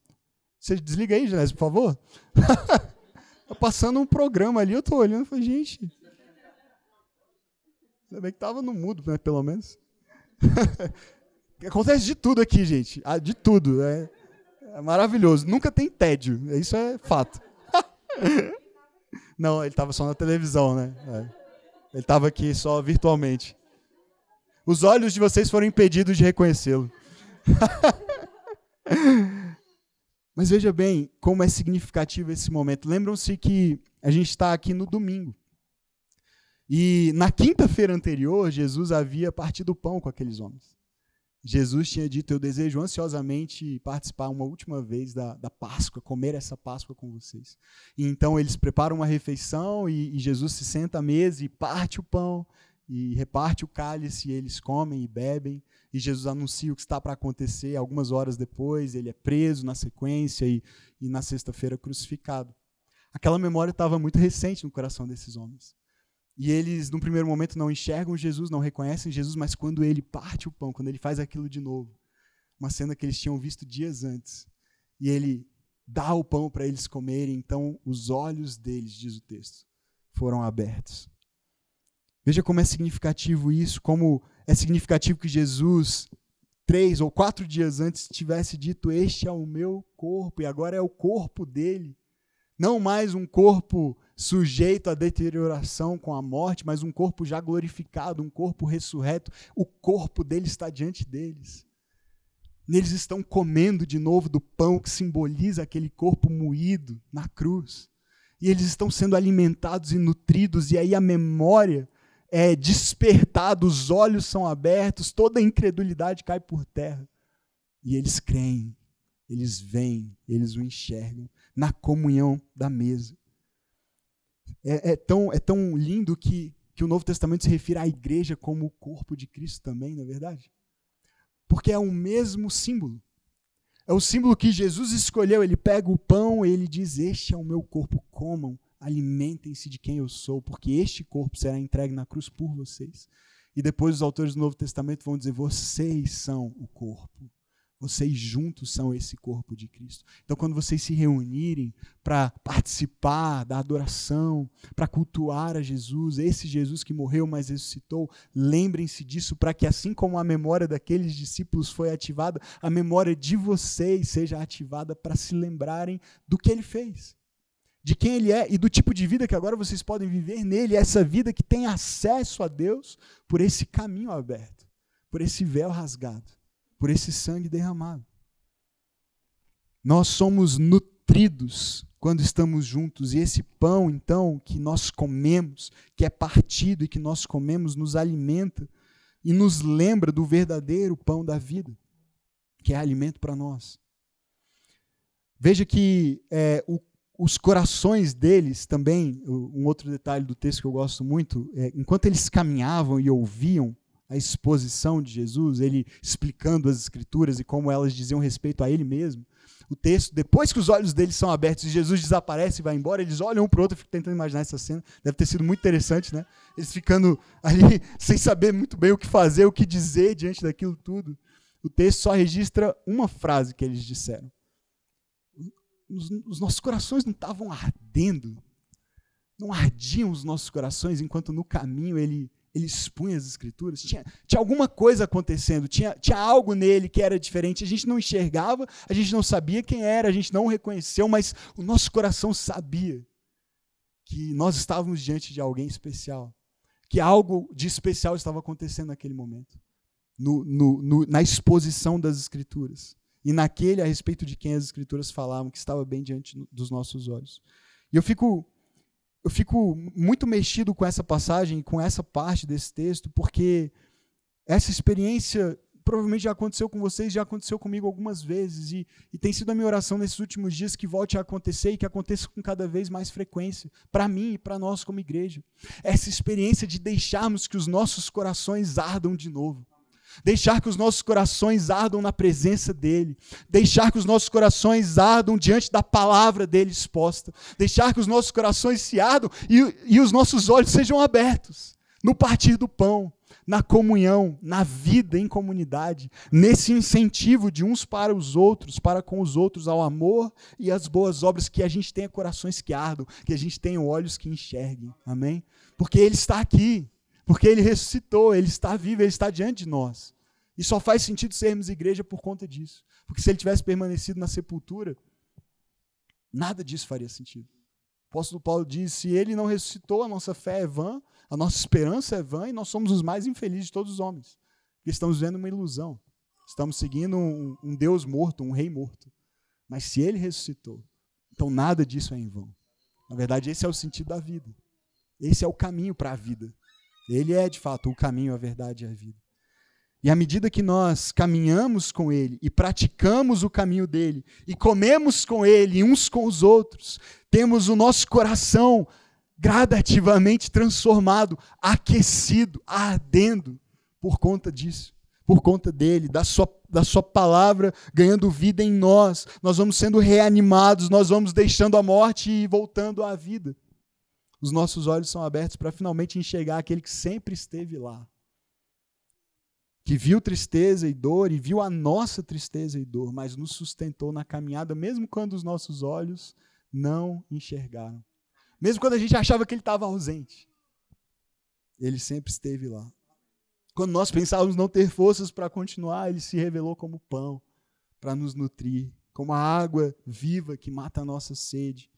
Você desliga aí, Genésio, por favor. tá passando um programa ali, eu tô olhando e falei, gente. Ainda bem que tava no mudo, né, pelo menos. Acontece de tudo aqui, gente. Ah, de tudo. É, é maravilhoso. Nunca tem tédio. Isso é fato. Não, ele estava só na televisão, né? É. Ele estava aqui só virtualmente. Os olhos de vocês foram impedidos de reconhecê-lo. Mas veja bem como é significativo esse momento. Lembram-se que a gente está aqui no domingo. E na quinta-feira anterior, Jesus havia partido o pão com aqueles homens. Jesus tinha dito: Eu desejo ansiosamente participar uma última vez da, da Páscoa, comer essa Páscoa com vocês. E então eles preparam uma refeição e, e Jesus se senta à mesa e parte o pão e reparte o cálice, e eles comem e bebem, e Jesus anuncia o que está para acontecer. Algumas horas depois, ele é preso na sequência e, e na sexta-feira crucificado. Aquela memória estava muito recente no coração desses homens. E eles, num primeiro momento, não enxergam Jesus, não reconhecem Jesus, mas quando ele parte o pão, quando ele faz aquilo de novo, uma cena que eles tinham visto dias antes, e ele dá o pão para eles comerem, então os olhos deles, diz o texto, foram abertos. Veja como é significativo isso, como é significativo que Jesus, três ou quatro dias antes, tivesse dito: Este é o meu corpo, e agora é o corpo dele. Não mais um corpo sujeito à deterioração com a morte, mas um corpo já glorificado, um corpo ressurreto. O corpo dele está diante deles. Eles estão comendo de novo do pão que simboliza aquele corpo moído na cruz. E eles estão sendo alimentados e nutridos, e aí a memória é despertado, os olhos são abertos, toda a incredulidade cai por terra. E eles creem, eles veem, eles o enxergam na comunhão da mesa. É, é, tão, é tão lindo que, que o Novo Testamento se refira à igreja como o corpo de Cristo também, não é verdade? Porque é o mesmo símbolo. É o símbolo que Jesus escolheu. Ele pega o pão e ele diz: Este é o meu corpo, comam, alimentem-se de quem eu sou, porque este corpo será entregue na cruz por vocês. E depois os autores do Novo Testamento vão dizer: Vocês são o corpo. Vocês juntos são esse corpo de Cristo. Então, quando vocês se reunirem para participar da adoração, para cultuar a Jesus, esse Jesus que morreu, mas ressuscitou, lembrem-se disso para que, assim como a memória daqueles discípulos foi ativada, a memória de vocês seja ativada para se lembrarem do que ele fez, de quem ele é e do tipo de vida que agora vocês podem viver nele, essa vida que tem acesso a Deus por esse caminho aberto, por esse véu rasgado por esse sangue derramado. Nós somos nutridos quando estamos juntos, e esse pão, então, que nós comemos, que é partido e que nós comemos, nos alimenta e nos lembra do verdadeiro pão da vida, que é alimento para nós. Veja que é, o, os corações deles também, um outro detalhe do texto que eu gosto muito, é, enquanto eles caminhavam e ouviam a exposição de Jesus, ele explicando as escrituras e como elas diziam respeito a ele mesmo. O texto, depois que os olhos deles são abertos e Jesus desaparece e vai embora, eles olham um para o outro, eu fico tentando imaginar essa cena, deve ter sido muito interessante, né? Eles ficando ali sem saber muito bem o que fazer, o que dizer diante daquilo tudo. O texto só registra uma frase que eles disseram. Os, os nossos corações não estavam ardendo, não ardiam os nossos corações enquanto no caminho ele ele expunha as escrituras, tinha, tinha alguma coisa acontecendo, tinha, tinha algo nele que era diferente. A gente não enxergava, a gente não sabia quem era, a gente não reconheceu, mas o nosso coração sabia que nós estávamos diante de alguém especial, que algo de especial estava acontecendo naquele momento, no, no, no, na exposição das escrituras. E naquele a respeito de quem as escrituras falavam, que estava bem diante dos nossos olhos. E eu fico eu fico muito mexido com essa passagem, com essa parte desse texto, porque essa experiência provavelmente já aconteceu com vocês, já aconteceu comigo algumas vezes, e, e tem sido a minha oração nesses últimos dias que volte a acontecer e que aconteça com cada vez mais frequência, para mim e para nós como igreja. Essa experiência de deixarmos que os nossos corações ardam de novo deixar que os nossos corações ardam na presença dEle, deixar que os nossos corações ardam diante da palavra dEle exposta, deixar que os nossos corações se ardam e, e os nossos olhos sejam abertos no partir do pão, na comunhão, na vida em comunidade, nesse incentivo de uns para os outros, para com os outros, ao amor e às boas obras, que a gente tenha corações que ardam, que a gente tenha olhos que enxerguem, amém? Porque Ele está aqui, porque ele ressuscitou, ele está vivo, ele está diante de nós. E só faz sentido sermos igreja por conta disso. Porque se ele tivesse permanecido na sepultura, nada disso faria sentido. O apóstolo Paulo diz: se ele não ressuscitou, a nossa fé é vã, a nossa esperança é vã e nós somos os mais infelizes de todos os homens. Porque estamos vendo uma ilusão. Estamos seguindo um, um Deus morto, um rei morto. Mas se ele ressuscitou, então nada disso é em vão. Na verdade, esse é o sentido da vida. Esse é o caminho para a vida. Ele é, de fato, o caminho, a verdade e a vida. E à medida que nós caminhamos com Ele e praticamos o caminho dele e comemos com Ele uns com os outros, temos o nosso coração gradativamente transformado, aquecido, ardendo por conta disso, por conta dele, da sua, da sua palavra ganhando vida em nós. Nós vamos sendo reanimados, nós vamos deixando a morte e voltando à vida os nossos olhos são abertos para finalmente enxergar aquele que sempre esteve lá. Que viu tristeza e dor e viu a nossa tristeza e dor, mas nos sustentou na caminhada, mesmo quando os nossos olhos não enxergaram. Mesmo quando a gente achava que ele estava ausente. Ele sempre esteve lá. Quando nós pensávamos não ter forças para continuar, ele se revelou como pão para nos nutrir, como a água viva que mata a nossa sede.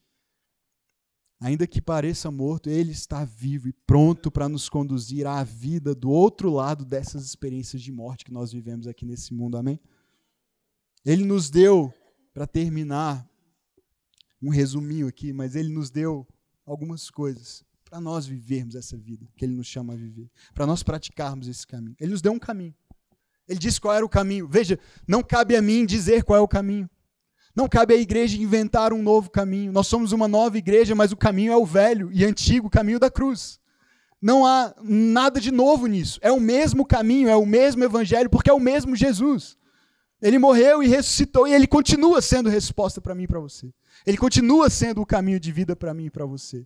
Ainda que pareça morto, ele está vivo e pronto para nos conduzir à vida do outro lado dessas experiências de morte que nós vivemos aqui nesse mundo. Amém? Ele nos deu, para terminar, um resuminho aqui, mas ele nos deu algumas coisas para nós vivermos essa vida que ele nos chama a viver, para nós praticarmos esse caminho. Ele nos deu um caminho. Ele disse qual era o caminho. Veja, não cabe a mim dizer qual é o caminho. Não cabe à igreja inventar um novo caminho. Nós somos uma nova igreja, mas o caminho é o velho e antigo caminho da cruz. Não há nada de novo nisso. É o mesmo caminho, é o mesmo evangelho, porque é o mesmo Jesus. Ele morreu e ressuscitou e ele continua sendo resposta para mim e para você. Ele continua sendo o caminho de vida para mim e para você.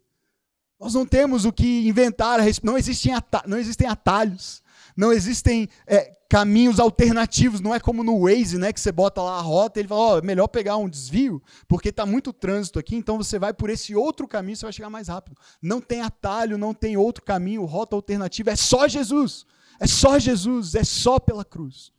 Nós não temos o que inventar, não existem, não existem atalhos, não existem é, caminhos alternativos, não é como no Waze, né, que você bota lá a rota e ele fala, ó, oh, é melhor pegar um desvio, porque está muito trânsito aqui, então você vai por esse outro caminho, você vai chegar mais rápido. Não tem atalho, não tem outro caminho, rota alternativa, é só Jesus. É só Jesus, é só pela cruz.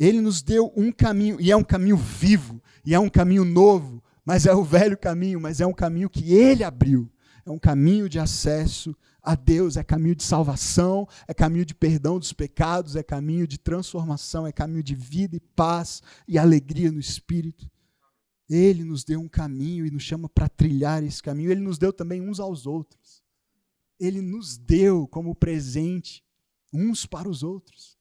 Ele nos deu um caminho, e é um caminho vivo, e é um caminho novo, mas é o velho caminho, mas é um caminho que ele abriu. É um caminho de acesso a Deus, é caminho de salvação, é caminho de perdão dos pecados, é caminho de transformação, é caminho de vida e paz e alegria no espírito. Ele nos deu um caminho e nos chama para trilhar esse caminho. Ele nos deu também uns aos outros. Ele nos deu como presente uns para os outros.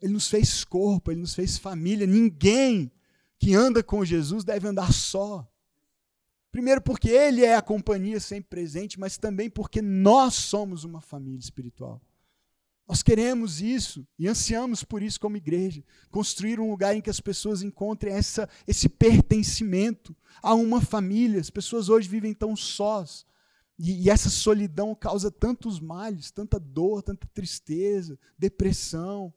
Ele nos fez corpo, ele nos fez família. Ninguém que anda com Jesus deve andar só. Primeiro, porque Ele é a companhia sempre presente, mas também porque nós somos uma família espiritual. Nós queremos isso e ansiamos por isso como igreja. Construir um lugar em que as pessoas encontrem essa, esse pertencimento a uma família. As pessoas hoje vivem tão sós. E, e essa solidão causa tantos males, tanta dor, tanta tristeza, depressão,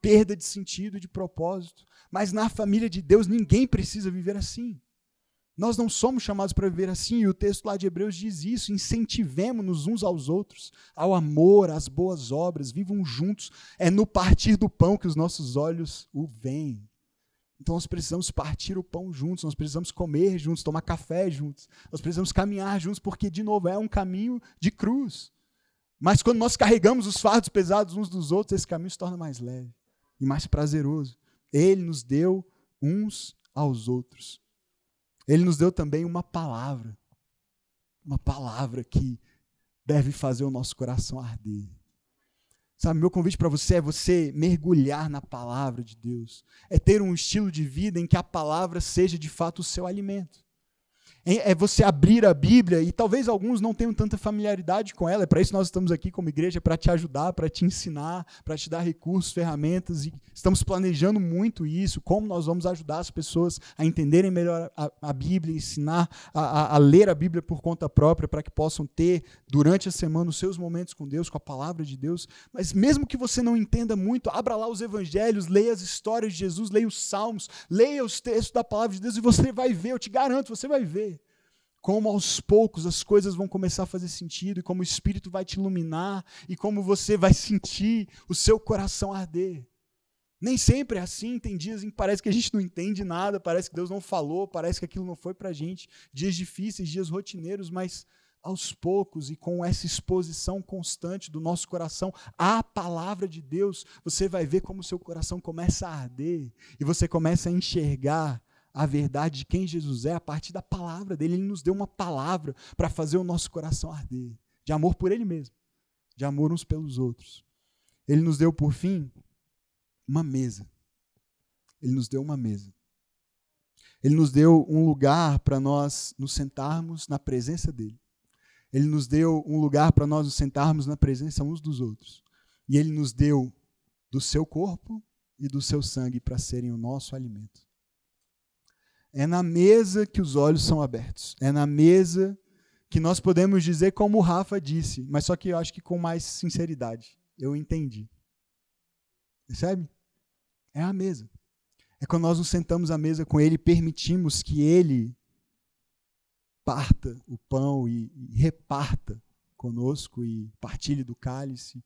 perda de sentido, de propósito. Mas na família de Deus ninguém precisa viver assim. Nós não somos chamados para viver assim, e o texto lá de Hebreus diz isso: incentivemos-nos uns aos outros, ao amor, às boas obras, vivam juntos. É no partir do pão que os nossos olhos o veem. Então nós precisamos partir o pão juntos, nós precisamos comer juntos, tomar café juntos, nós precisamos caminhar juntos, porque, de novo, é um caminho de cruz. Mas quando nós carregamos os fardos pesados uns dos outros, esse caminho se torna mais leve e mais prazeroso. Ele nos deu uns aos outros. Ele nos deu também uma palavra. Uma palavra que deve fazer o nosso coração arder. Sabe, meu convite para você é você mergulhar na palavra de Deus. É ter um estilo de vida em que a palavra seja de fato o seu alimento é você abrir a Bíblia e talvez alguns não tenham tanta familiaridade com ela. É para isso que nós estamos aqui como igreja, para te ajudar, para te ensinar, para te dar recursos, ferramentas e estamos planejando muito isso, como nós vamos ajudar as pessoas a entenderem melhor a, a Bíblia, ensinar a, a, a, ler a Bíblia por conta própria, para que possam ter durante a semana os seus momentos com Deus, com a palavra de Deus. Mas mesmo que você não entenda muito, abra lá os evangelhos, leia as histórias de Jesus, leia os salmos, leia os textos da palavra de Deus e você vai ver, eu te garanto, você vai ver como aos poucos as coisas vão começar a fazer sentido e como o Espírito vai te iluminar e como você vai sentir o seu coração arder. Nem sempre é assim, tem dias em que parece que a gente não entende nada, parece que Deus não falou, parece que aquilo não foi para a gente. Dias difíceis, dias rotineiros, mas aos poucos e com essa exposição constante do nosso coração à palavra de Deus, você vai ver como o seu coração começa a arder e você começa a enxergar a verdade de quem Jesus é a partir da palavra dele. Ele nos deu uma palavra para fazer o nosso coração arder, de amor por ele mesmo, de amor uns pelos outros. Ele nos deu, por fim, uma mesa. Ele nos deu uma mesa. Ele nos deu um lugar para nós nos sentarmos na presença dele. Ele nos deu um lugar para nós nos sentarmos na presença uns dos outros. E ele nos deu do seu corpo e do seu sangue para serem o nosso alimento. É na mesa que os olhos são abertos. É na mesa que nós podemos dizer como o Rafa disse, mas só que eu acho que com mais sinceridade. Eu entendi. Percebe? É a mesa. É quando nós nos sentamos à mesa com Ele permitimos que Ele parta o pão e, e reparta conosco e partilhe do cálice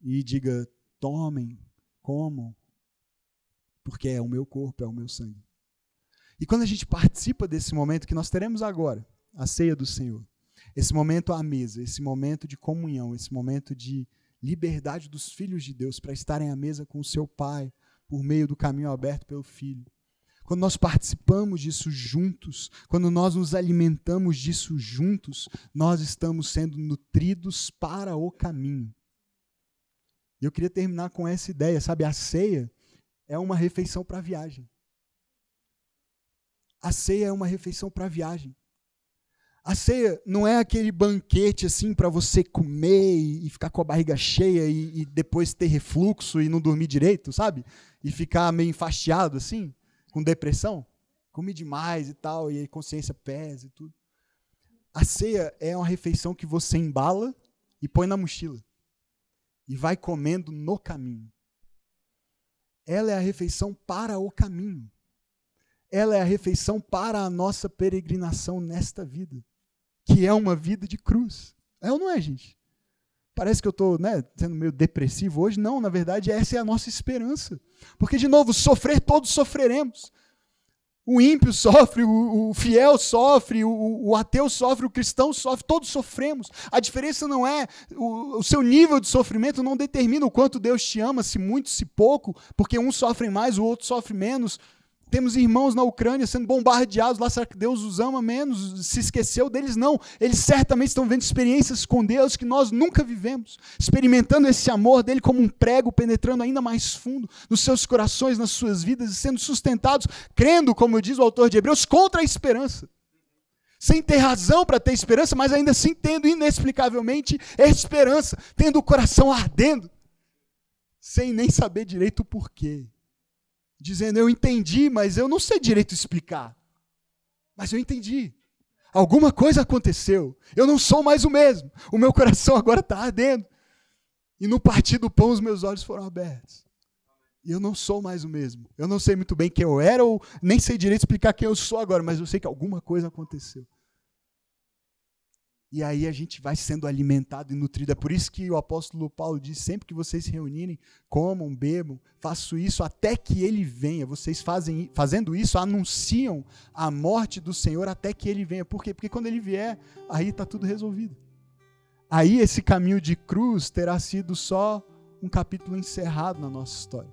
e diga: tomem, comam, porque é o meu corpo, é o meu sangue. E quando a gente participa desse momento que nós teremos agora, a ceia do Senhor, esse momento à mesa, esse momento de comunhão, esse momento de liberdade dos filhos de Deus para estarem à mesa com o seu Pai, por meio do caminho aberto pelo Filho. Quando nós participamos disso juntos, quando nós nos alimentamos disso juntos, nós estamos sendo nutridos para o caminho. E eu queria terminar com essa ideia, sabe? A ceia é uma refeição para a viagem. A ceia é uma refeição para viagem. A ceia não é aquele banquete assim para você comer e, ficar com a barriga cheia e, e, depois ter refluxo e não dormir direito, sabe? E ficar meio enfastiado assim, com depressão. Comi demais e tal, e a consciência pesa e tudo. A ceia é uma refeição que você embala e põe na mochila e vai comendo no caminho. Ela é a refeição para o caminho. Ela é a refeição para a nossa peregrinação nesta vida que é uma vida de cruz. É ou não é, gente? Parece que eu estou né, sendo meio depressivo hoje. Não, na verdade, essa é a nossa esperança. Porque, de novo, sofrer, todos sofreremos. O ímpio sofre, o, o fiel sofre, o, o, ateu sofre, o cristão sofre, todos sofremos. A diferença não é o, o, seu nível de sofrimento não determina o quanto Deus te ama, se muito, se pouco, porque um sofre mais, o outro sofre menos. Temos irmãos na Ucrânia sendo bombardeados lá. Será que Deus os ama menos? Se esqueceu deles? Não. Eles certamente estão vendo experiências com Deus que nós nunca vivemos. Experimentando esse amor dele como um prego penetrando ainda mais fundo nos seus corações, nas suas vidas e sendo sustentados, crendo, como diz o autor de Hebreus, contra a esperança. Sem ter razão para ter esperança, mas ainda assim tendo inexplicavelmente esperança, tendo o coração ardendo, sem nem saber direito o porquê dizendo: Eu entendi, mas eu não sei direito explicar. Mas eu entendi. Alguma coisa aconteceu. Eu não sou mais o mesmo. O meu coração agora está ardendo. E no partir do pão, os meus olhos foram abertos. E eu não sou mais o mesmo. Eu não sei muito bem quem eu era, ou nem sei direito explicar quem eu sou agora, mas eu sei que alguma coisa aconteceu. E aí a gente vai sendo alimentado e nutrido. É por isso que o apóstolo Paulo diz: sempre que vocês se reunirem, comam, bebam, façam isso até que ele venha. Vocês fazem, fazendo isso, anunciam a morte do Senhor até que ele venha. Por quê? Porque quando ele vier, aí está tudo resolvido. Aí esse caminho de cruz terá sido só um capítulo encerrado na nossa história.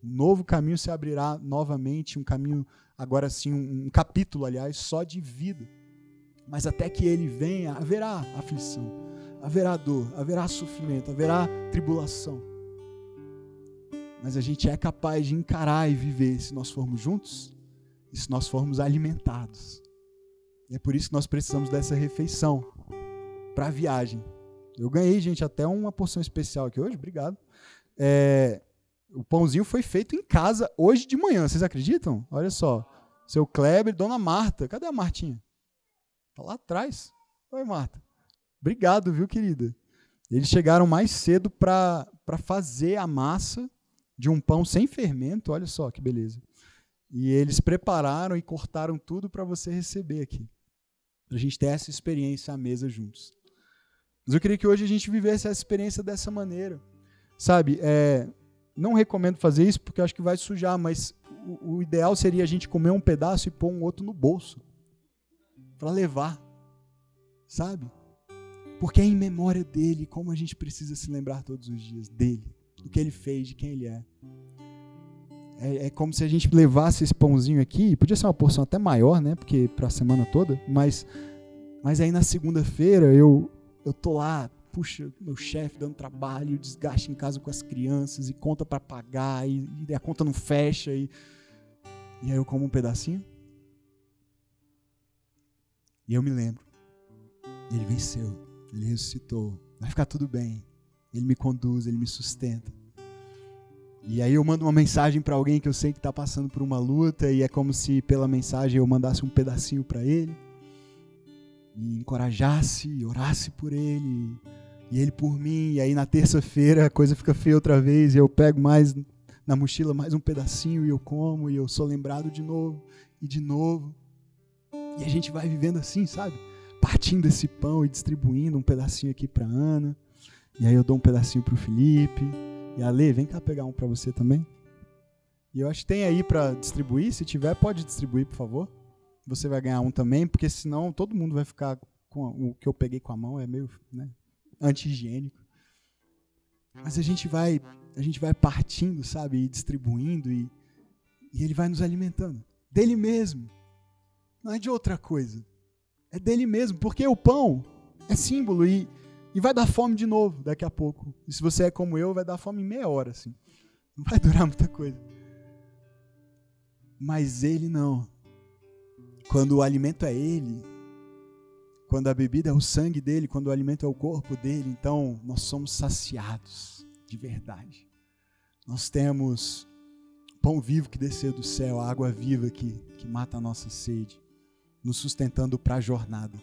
Um novo caminho se abrirá novamente, um caminho, agora sim, um, um capítulo, aliás, só de vida mas até que ele venha, haverá aflição, haverá dor, haverá sofrimento, haverá tribulação. Mas a gente é capaz de encarar e viver se nós formos juntos e se nós formos alimentados. É por isso que nós precisamos dessa refeição para a viagem. Eu ganhei, gente, até uma porção especial aqui hoje, obrigado. É, o pãozinho foi feito em casa hoje de manhã, vocês acreditam? Olha só. Seu Kleber, Dona Marta. Cadê a Martinha? Tá lá atrás. Oi, Marta. Obrigado, viu, querida? Eles chegaram mais cedo para fazer a massa de um pão sem fermento. Olha só que beleza. E eles prepararam e cortaram tudo para você receber aqui. Para a gente ter essa experiência à mesa juntos. Mas eu queria que hoje a gente vivesse essa experiência dessa maneira. Sabe, é, não recomendo fazer isso porque acho que vai sujar, mas o, o ideal seria a gente comer um pedaço e pôr um outro no bolso para levar, sabe? Porque é em memória dele, como a gente precisa se lembrar todos os dias dele, do que ele fez, de quem ele é. É, é como se a gente levasse esse pãozinho aqui, podia ser uma porção até maior, né? Porque para a semana toda, mas, mas aí na segunda-feira eu, eu tô lá, puxa, meu chefe dando trabalho, desgaste em casa com as crianças e conta para pagar e, e, a conta não fecha e, e aí eu como um pedacinho e eu me lembro. Ele venceu, ele ressuscitou. Vai ficar tudo bem. Ele me conduz, ele me sustenta. E aí eu mando uma mensagem para alguém que eu sei que está passando por uma luta e é como se pela mensagem eu mandasse um pedacinho para ele e encorajasse, orasse por ele e ele por mim. E aí na terça-feira a coisa fica feia outra vez e eu pego mais na mochila mais um pedacinho e eu como e eu sou lembrado de novo e de novo. E a gente vai vivendo assim, sabe? Partindo esse pão e distribuindo um pedacinho aqui para Ana. E aí eu dou um pedacinho para o Felipe. E a Lê, vem cá pegar um para você também. E eu acho que tem aí para distribuir. Se tiver, pode distribuir, por favor. Você vai ganhar um também, porque senão todo mundo vai ficar com o que eu peguei com a mão é meio, né, anti-higiênico. Mas a gente vai, a gente vai partindo, sabe, e distribuindo e, e ele vai nos alimentando dele mesmo. Não é de outra coisa. É dele mesmo, porque o pão é símbolo e, e vai dar fome de novo daqui a pouco. E se você é como eu, vai dar fome em meia hora, assim. Não vai durar muita coisa. Mas ele não. Quando o alimento é ele, quando a bebida é o sangue dele, quando o alimento é o corpo dele, então nós somos saciados de verdade. Nós temos pão vivo que desceu do céu, a água viva que, que mata a nossa sede, nos sustentando para a jornada.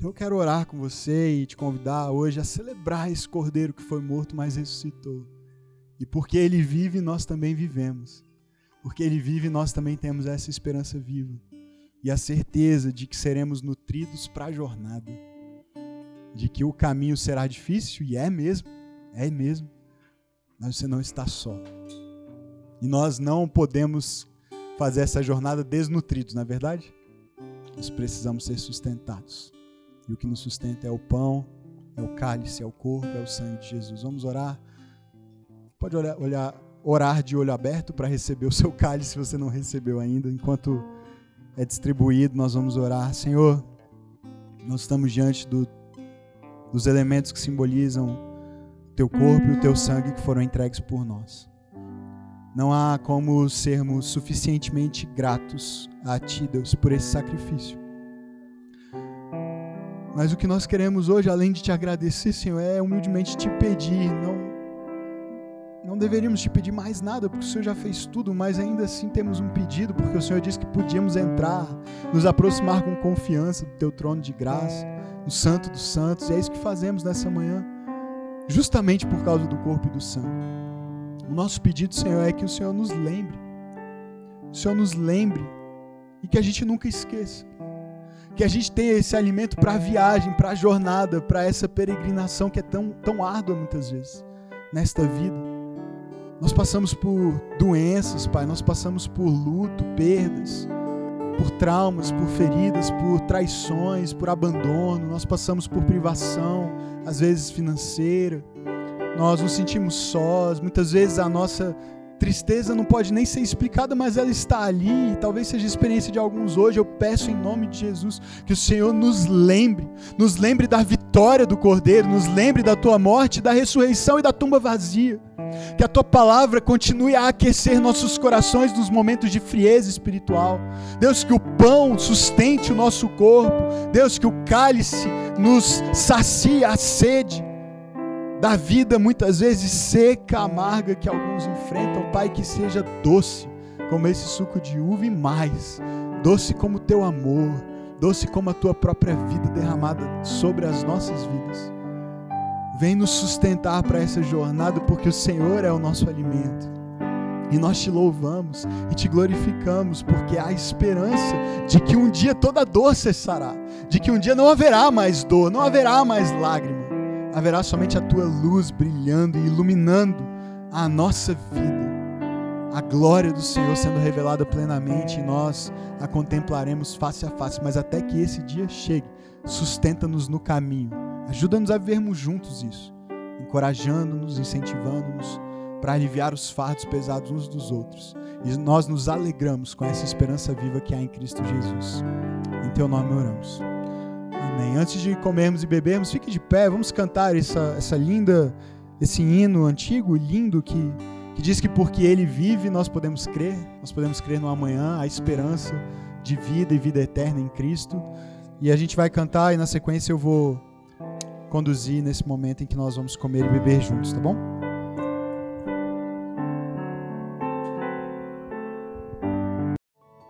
Eu quero orar com você e te convidar hoje a celebrar esse cordeiro que foi morto, mas ressuscitou. E porque ele vive, nós também vivemos. Porque ele vive, nós também temos essa esperança viva e a certeza de que seremos nutridos para a jornada, de que o caminho será difícil, e é mesmo, é mesmo, mas você não está só. E nós não podemos fazer essa jornada desnutridos, não é verdade? Nós precisamos ser sustentados. E o que nos sustenta é o pão, é o cálice, é o corpo, é o sangue de Jesus. Vamos orar. Pode olhar, olhar orar de olho aberto para receber o seu cálice se você não recebeu ainda, enquanto é distribuído, nós vamos orar. Senhor, nós estamos diante do, dos elementos que simbolizam o teu corpo e o teu sangue que foram entregues por nós. Não há como sermos suficientemente gratos a Ti, Deus, por esse sacrifício. Mas o que nós queremos hoje, além de te agradecer, Senhor, é humildemente te pedir, não não deveríamos te pedir mais nada, porque o Senhor já fez tudo, mas ainda assim temos um pedido, porque o Senhor disse que podíamos entrar, nos aproximar com confiança do teu trono de graça, no Santo dos Santos, e é isso que fazemos nessa manhã, justamente por causa do corpo e do sangue. O nosso pedido, Senhor, é que o Senhor nos lembre, o Senhor nos lembre e que a gente nunca esqueça. Que a gente tenha esse alimento para a viagem, para a jornada, para essa peregrinação que é tão, tão árdua muitas vezes nesta vida. Nós passamos por doenças, Pai, nós passamos por luto, perdas, por traumas, por feridas, por traições, por abandono, nós passamos por privação, às vezes financeira. Nós nos sentimos sós, muitas vezes a nossa tristeza não pode nem ser explicada, mas ela está ali, talvez seja a experiência de alguns hoje. Eu peço em nome de Jesus que o Senhor nos lembre, nos lembre da vitória do Cordeiro, nos lembre da tua morte, da ressurreição e da tumba vazia. Que a tua palavra continue a aquecer nossos corações nos momentos de frieza espiritual. Deus, que o pão sustente o nosso corpo. Deus, que o cálice nos sacie a sede da vida, muitas vezes seca, amarga, que alguns enfrentam. Pai, que seja doce, como esse suco de uva e mais. Doce como o teu amor, doce como a tua própria vida derramada sobre as nossas vidas. Vem nos sustentar para essa jornada, porque o Senhor é o nosso alimento. E nós te louvamos e te glorificamos, porque há esperança de que um dia toda dor cessará, de que um dia não haverá mais dor, não haverá mais lágrima, haverá somente a tua luz brilhando e iluminando a nossa vida. A glória do Senhor sendo revelada plenamente e nós a contemplaremos face a face, mas até que esse dia chegue, sustenta-nos no caminho Ajuda-nos a vermos juntos isso, encorajando-nos, incentivando-nos para aliviar os fardos pesados uns dos outros. E nós nos alegramos com essa esperança viva que há em Cristo Jesus. Em teu nome oramos. Amém. Antes de comermos e bebermos, fique de pé, vamos cantar essa, essa linda, esse hino antigo, lindo, que, que diz que porque Ele vive, nós podemos crer, nós podemos crer no amanhã, a esperança de vida e vida eterna em Cristo. E a gente vai cantar e na sequência eu vou conduzir nesse momento em que nós vamos comer e beber juntos, tá bom?